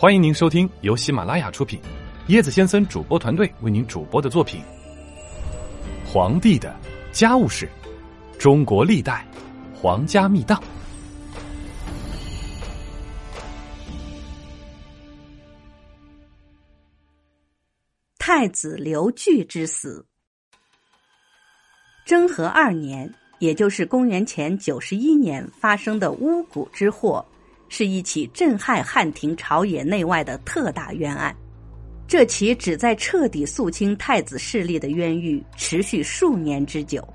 欢迎您收听由喜马拉雅出品，椰子先生主播团队为您主播的作品《皇帝的家务事：中国历代皇家秘档》。太子刘据之死。征和二年，也就是公元前九十一年发生的巫蛊之祸。是一起震撼汉廷朝野内外的特大冤案，这起旨在彻底肃清太子势力的冤狱持续数年之久，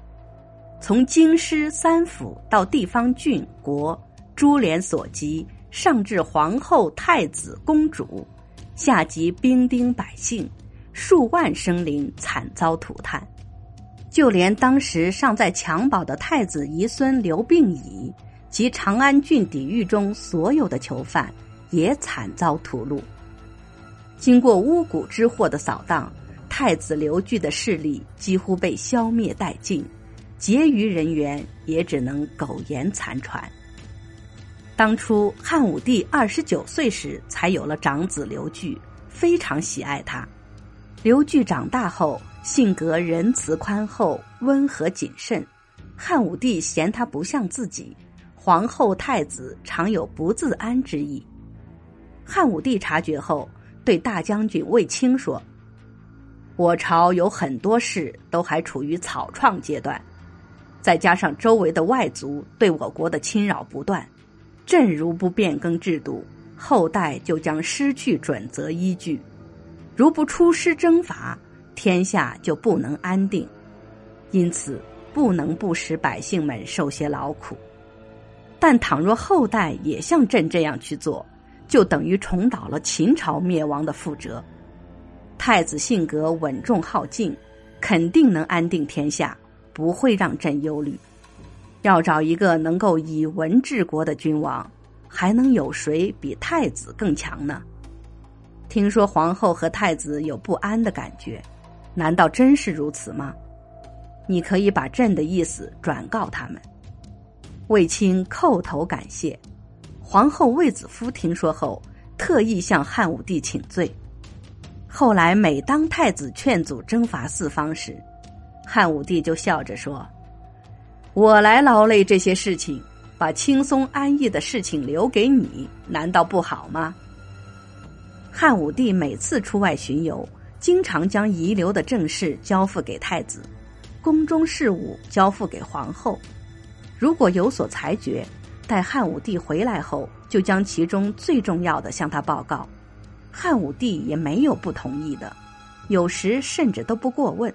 从京师三府到地方郡国，株连所及，上至皇后、太子、公主，下及兵丁百姓，数万生灵惨遭涂炭，就连当时尚在襁褓的太子遗孙刘病已。及长安郡抵狱中所有的囚犯也惨遭屠戮。经过巫蛊之祸的扫荡，太子刘据的势力几乎被消灭殆尽，结余人员也只能苟延残喘。当初汉武帝二十九岁时才有了长子刘据，非常喜爱他。刘据长大后性格仁慈宽厚、温和谨慎，汉武帝嫌他不像自己。皇后、太子常有不自安之意。汉武帝察觉后，对大将军卫青说：“我朝有很多事都还处于草创阶段，再加上周围的外族对我国的侵扰不断，朕如不变更制度，后代就将失去准则依据；如不出师征伐，天下就不能安定。因此，不能不使百姓们受些劳苦。”但倘若后代也像朕这样去做，就等于重蹈了秦朝灭亡的覆辙。太子性格稳重好静，肯定能安定天下，不会让朕忧虑。要找一个能够以文治国的君王，还能有谁比太子更强呢？听说皇后和太子有不安的感觉，难道真是如此吗？你可以把朕的意思转告他们。卫青叩头感谢，皇后卫子夫听说后，特意向汉武帝请罪。后来每当太子劝阻征伐四方时，汉武帝就笑着说：“我来劳累这些事情，把轻松安逸的事情留给你，难道不好吗？”汉武帝每次出外巡游，经常将遗留的政事交付给太子，宫中事务交付给皇后。如果有所裁决，待汉武帝回来后，就将其中最重要的向他报告。汉武帝也没有不同意的，有时甚至都不过问。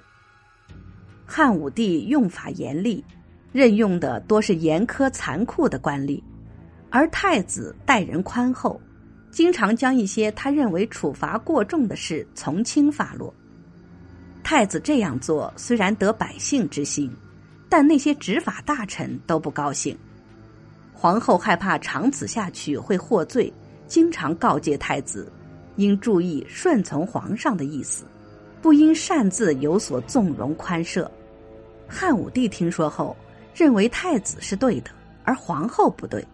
汉武帝用法严厉，任用的多是严苛残酷的官吏，而太子待人宽厚，经常将一些他认为处罚过重的事从轻发落。太子这样做虽然得百姓之心。但那些执法大臣都不高兴，皇后害怕长此下去会获罪，经常告诫太子，应注意顺从皇上的意思，不应擅自有所纵容宽赦。汉武帝听说后，认为太子是对的，而皇后不对。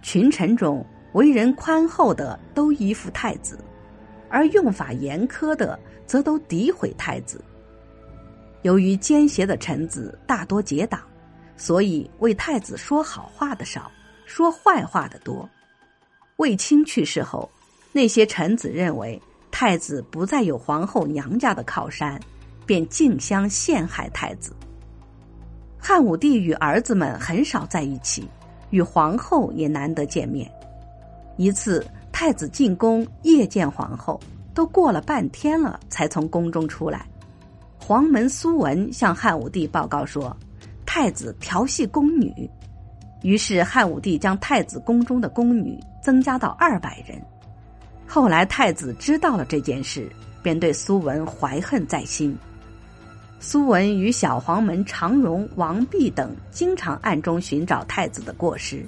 群臣中为人宽厚的都依附太子，而用法严苛的则都诋毁太子。由于奸邪的臣子大多结党，所以为太子说好话的少，说坏话的多。卫青去世后，那些臣子认为太子不再有皇后娘家的靠山，便竞相陷害太子。汉武帝与儿子们很少在一起，与皇后也难得见面。一次，太子进宫夜见皇后，都过了半天了，才从宫中出来。黄门苏文向汉武帝报告说，太子调戏宫女，于是汉武帝将太子宫中的宫女增加到二百人。后来太子知道了这件事，便对苏文怀恨在心。苏文与小黄门常荣、王弼等经常暗中寻找太子的过失，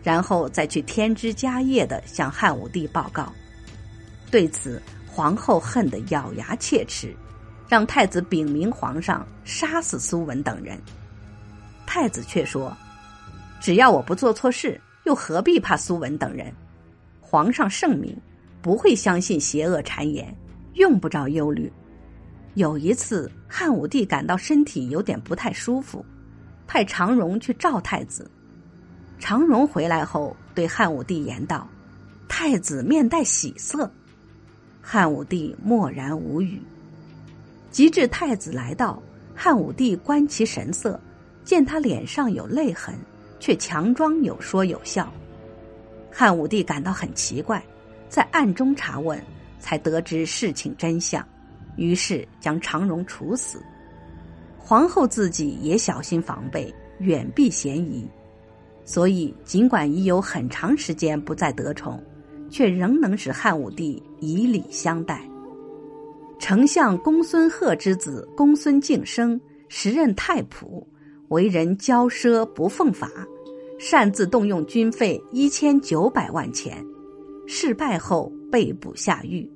然后再去添枝加叶的向汉武帝报告。对此，皇后恨得咬牙切齿。让太子禀明皇上，杀死苏文等人。太子却说：“只要我不做错事，又何必怕苏文等人？皇上圣明，不会相信邪恶谗言，用不着忧虑。有一次，汉武帝感到身体有点不太舒服，派常荣去召太子。常荣回来后，对汉武帝言道：“太子面带喜色。”汉武帝默然无语。及至太子来到，汉武帝观其神色，见他脸上有泪痕，却强装有说有笑。汉武帝感到很奇怪，在暗中查问，才得知事情真相。于是将常荣处死，皇后自己也小心防备，远避嫌疑，所以尽管已有很长时间不再得宠，却仍能使汉武帝以礼相待。丞相公孙贺之子公孙敬升，时任太仆，为人骄奢不奉法，擅自动用军费一千九百万钱，事败后被捕下狱。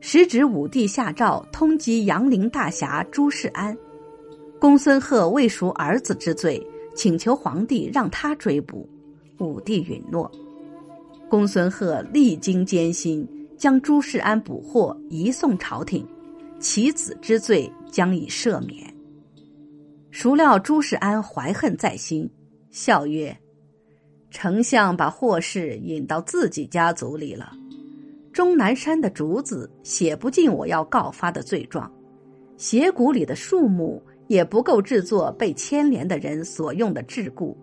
时值武帝下诏通缉杨陵大侠朱世安，公孙贺未赎儿子之罪，请求皇帝让他追捕，武帝允诺。公孙贺历经艰辛，将朱世安捕获，移送朝廷，其子之罪将以赦免。孰料朱世安怀恨在心，笑曰：“丞相把祸事引到自己家族里了。”终南山的竹子写不尽我要告发的罪状，斜谷里的树木也不够制作被牵连的人所用的桎梏。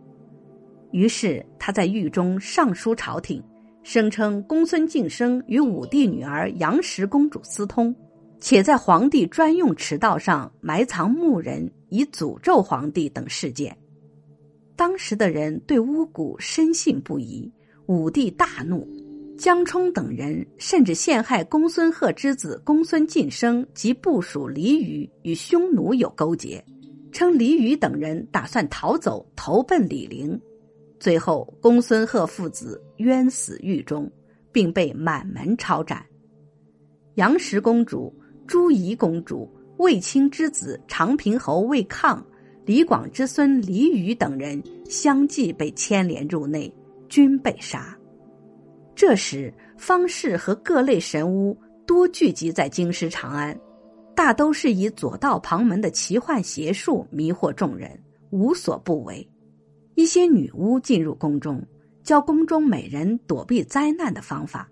于是他在狱中上书朝廷，声称公孙敬升与武帝女儿杨氏公主私通，且在皇帝专用池道上埋藏木人以诅咒皇帝等事件。当时的人对巫蛊深信不疑，武帝大怒。江冲等人甚至陷害公孙贺之子公孙晋升及部属李宇与匈奴有勾结，称李宇等人打算逃走投奔李陵，最后公孙贺父子冤死狱中，并被满门抄斩。杨氏公主、朱仪公主、卫青之子长平侯卫抗、李广之孙李宇等人相继被牵连入内，均被杀。这时，方士和各类神巫多聚集在京师长安，大都是以左道旁门的奇幻邪术迷惑众人，无所不为。一些女巫进入宫中，教宫中美人躲避灾难的方法，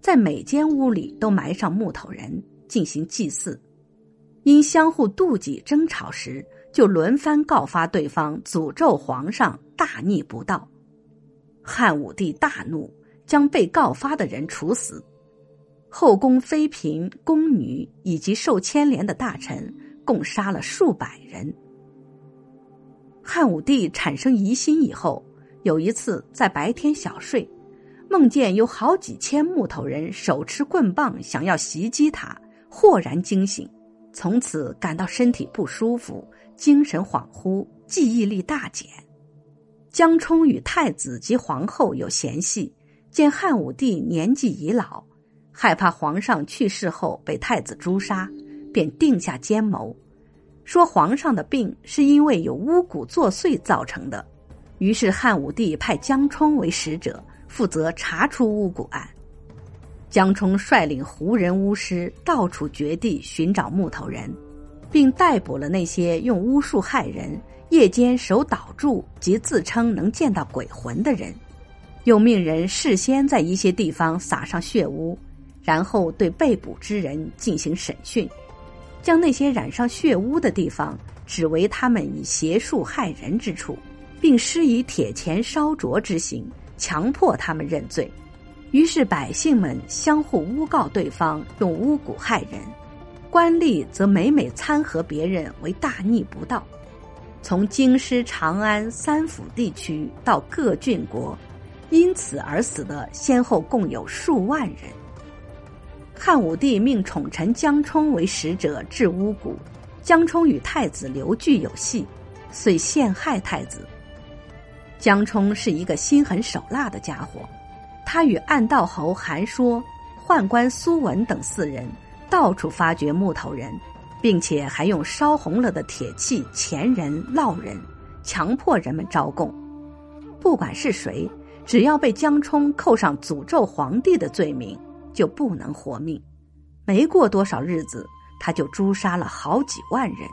在每间屋里都埋上木头人进行祭祀。因相互妒忌争吵时，就轮番告发对方，诅咒皇上大逆不道。汉武帝大怒。将被告发的人处死，后宫妃嫔、宫女以及受牵连的大臣共杀了数百人。汉武帝产生疑心以后，有一次在白天小睡，梦见有好几千木头人手持棍棒想要袭击他，豁然惊醒，从此感到身体不舒服，精神恍惚，记忆力大减。江充与太子及皇后有嫌隙。见汉武帝年纪已老，害怕皇上去世后被太子诛杀，便定下奸谋，说皇上的病是因为有巫蛊作祟造成的。于是汉武帝派江充为使者，负责查出巫蛊案。江充率领胡人巫师到处掘地寻找木头人，并逮捕了那些用巫术害人、夜间守岛柱及自称能见到鬼魂的人。又命人事先在一些地方撒上血污，然后对被捕之人进行审讯，将那些染上血污的地方指为他们以邪术害人之处，并施以铁钳烧灼之刑，强迫他们认罪。于是百姓们相互诬告对方用巫蛊害人，官吏则每每参合别人为大逆不道。从京师、长安三府地区到各郡国。因此而死的先后共有数万人。汉武帝命宠臣江充为使者至巫蛊，江充与太子刘据有隙，遂陷害太子。江充是一个心狠手辣的家伙，他与暗道侯韩说、宦官苏文等四人到处发掘木头人，并且还用烧红了的铁器钳人、烙人，强迫人们招供。不管是谁。只要被江充扣上诅咒皇帝的罪名，就不能活命。没过多少日子，他就诛杀了好几万人。